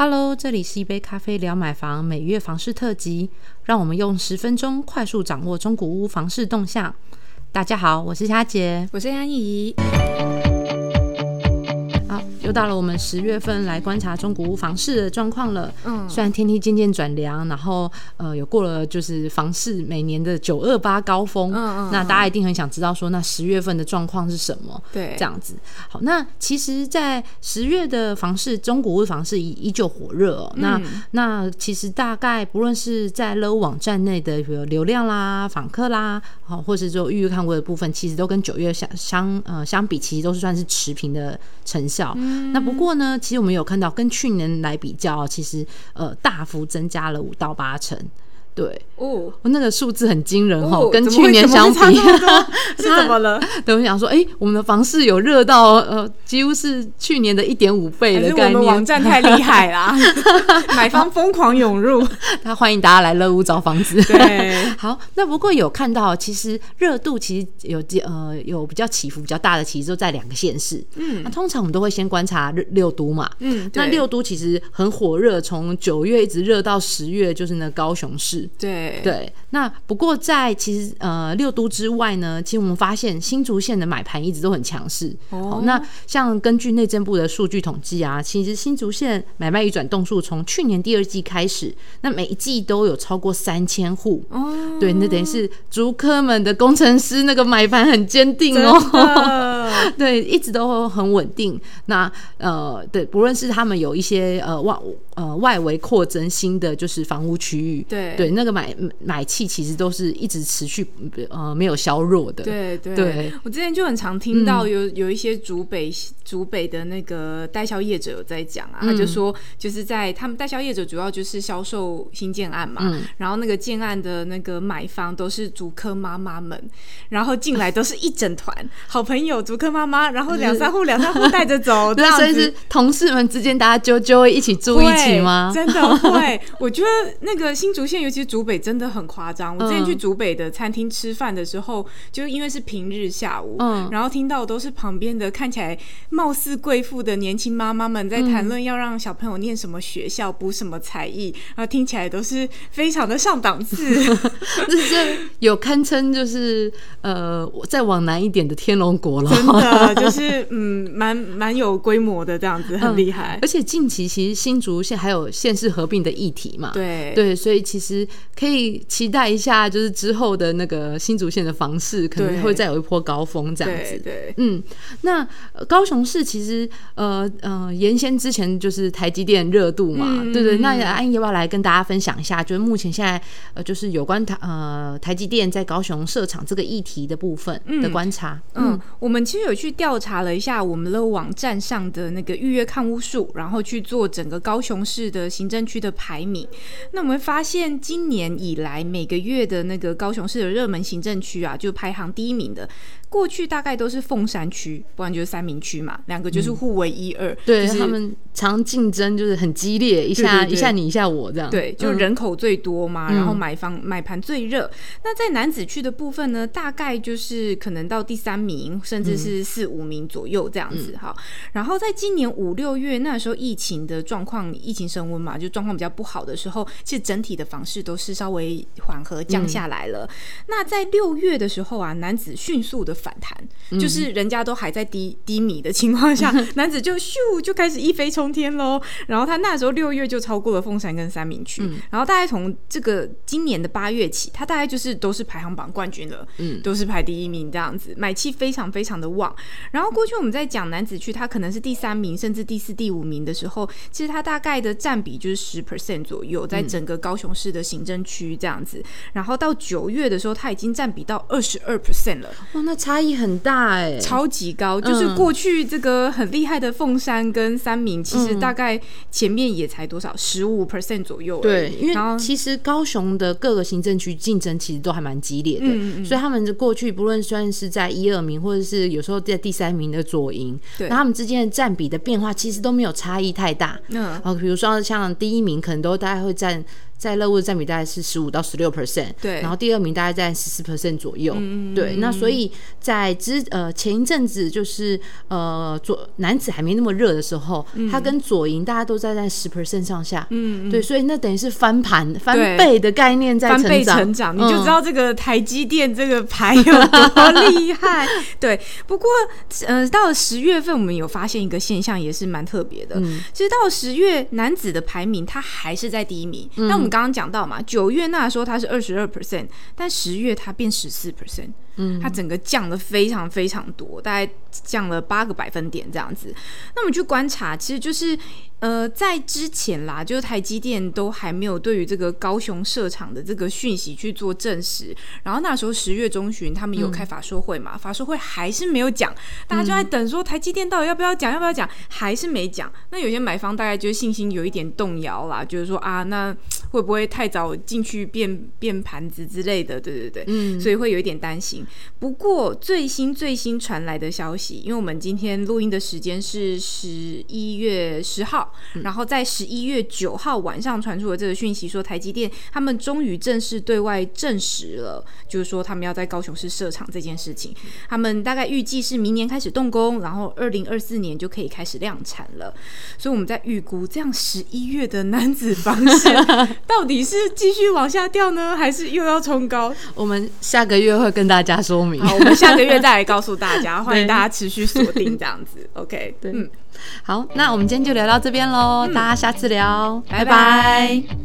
Hello，这里是一杯咖啡聊买房每月房事特辑，让我们用十分钟快速掌握中古屋房市动向。大家好，我是佳姐，我是安怡。好，又到了我们十月份来观察中古屋房市的状况了。嗯，虽然天气渐渐转凉，然后呃，有过了就是房市每年的九二八高峰。嗯嗯。那大家一定很想知道说，那十月份的状况是什么？对，这样子。好，那其实，在十月的房市，中古屋房市依依旧火热。哦。那那其实大概不论是在 Low 网站内的比如流量啦、访客啦，好，或是说预约看过的部分，其实都跟九月相相呃相比，其实都是算是持平的成效。那不过呢，其实我们有看到跟去年来比较，其实呃大幅增加了五到八成。对哦，那个数字很惊人哦，跟去年相比，是怎么了？等，我想说，哎，我们的房市有热到呃，几乎是去年的一点五倍的概念。网站太厉害啦，买方疯狂涌入，他欢迎大家来乐屋找房子。对，好，那不过有看到，其实热度其实有呃有比较起伏比较大的，其实都在两个县市。嗯，那通常我们都会先观察六六都嘛。嗯，那六都其实很火热，从九月一直热到十月，就是那高雄市。对对，那不过在其实呃六都之外呢，其实我们发现新竹县的买盘一直都很强势。哦，那像根据内政部的数据统计啊，其实新竹县买卖移转动数从去年第二季开始，那每一季都有超过三千户。哦，对，那等于是竹科们的工程师那个买盘很坚定哦。对，一直都很稳定。那呃，对，不论是他们有一些呃外呃外围扩增新的就是房屋区域，对对。那个买买气其实都是一直持续呃没有削弱的。对对，我之前就很常听到有有一些主北主北的那个代销业者有在讲啊，他就说就是在他们代销业者主要就是销售新建案嘛，然后那个建案的那个买方都是竹科妈妈们，然后进来都是一整团好朋友竹科妈妈，然后两三户 两三户带着走，这样子是同事们之间大家就就会一起住一起吗？真的会，我觉得那个新竹县尤其是竹北真的很夸张。我之前去竹北的餐厅吃饭的时候，就因为是平日下午，嗯，然后听到都是旁边的看起来貌似贵妇的年轻妈妈们在谈论要让小朋友念什么学校、补什么才艺，然后听起来都是非常的上档次。这有堪称就是呃，再往南一点的天龙国了，真的 就是嗯，蛮蛮有规模的这样子，很厉害。而且近期其实新竹县还有县市合并的议题嘛，对对，所以其实可以。期待一下，就是之后的那个新竹县的房市可能会再有一波高峰这样子。对，嗯，那高雄市其实呃呃，原先之前就是台积电热度嘛，对对。那安怡要不要来跟大家分享一下，就是目前现在呃，就是有关台呃台积电在高雄设厂这个议题的部分的观察。嗯，我们其实就有去调查了一下我们的网站上的那个预约看屋数，然后去做整个高雄市的行政区的排名。那我们发现今年以来每个月的那个高雄市的热门行政区啊，就排行第一名的。过去大概都是凤山区，不然就是三明区嘛，两个就是互为一二。对他们常竞争就是很激烈，一下一下你一下我这样。对，就人口最多嘛，然后买房买盘最热。那在男子区的部分呢，大概就是可能到第三名，甚至是四五名左右这样子哈。然后在今年五六月那时候，疫情的状况，疫情升温嘛，就状况比较不好的时候，其实整体的房市都是稍微缓和降下来了。那在六月的时候啊，男子迅速的。反弹就是人家都还在低低迷的情况下，男子就咻就开始一飞冲天喽。然后他那时候六月就超过了凤山跟三明区，然后大概从这个今年的八月起，他大概就是都是排行榜冠军了，嗯，都是排第一名这样子，买气非常非常的旺。然后过去我们在讲男子区，他可能是第三名甚至第四、第五名的时候，其实他大概的占比就是十 percent 左右，在整个高雄市的行政区这样子。然后到九月的时候，他已经占比到二十二 percent 了，哇，那。差异很大哎，超级高，就是过去这个很厉害的凤山跟三明，其实大概前面也才多少十五 percent 左右。对，因为其实高雄的各个行政区竞争其实都还蛮激烈的，所以他们的过去不论算是在一二名，或者是有时候在第三名的左营，那他们之间的占比的变化其实都没有差异太大。嗯，然后比如说像第一名可能都大概会占。在乐物的占比大概是十五到十六 percent，对，然后第二名大概在十四 percent 左右，对，那所以在之呃前一阵子就是呃左男子还没那么热的时候，他跟左营大家都在在十 percent 上下，嗯，对，所以那等于是翻盘翻倍的概念在成长，成长，你就知道这个台积电这个牌有多 厉害，对。不过呃到了十月份，我们有发现一个现象，也是蛮特别的，其实到了十月男子的排名，他还是在第一名，那我们。刚刚讲到嘛，九月那时候它是二十二 percent，但十月它变十四 percent，嗯，它整个降的非常非常多，大概降了八个百分点这样子。那我们去观察，其实就是。呃，在之前啦，就是台积电都还没有对于这个高雄设厂的这个讯息去做证实。然后那时候十月中旬，他们有开法说会嘛，法说会还是没有讲，大家就在等说台积电到底要不要讲，要不要讲，还是没讲。那有些买方大概就是信心有一点动摇啦，就是说啊，那会不会太早进去变变盘子之类的？对对对，嗯，所以会有一点担心。不过最新最新传来的消息，因为我们今天录音的时间是十一月十号。然后在十一月九号晚上传出了这个讯息，说台积电他们终于正式对外证实了，就是说他们要在高雄市设厂这件事情。他们大概预计是明年开始动工，然后二零二四年就可以开始量产了。所以我们在预估，这样十一月的男子方式 到底是继续往下掉呢，还是又要冲高？我们下个月会跟大家说明。好，我们下个月再来告诉大家，欢迎大家持续锁定这样子。OK，对，嗯。好，那我们今天就聊到这边喽，大家下次聊，拜拜。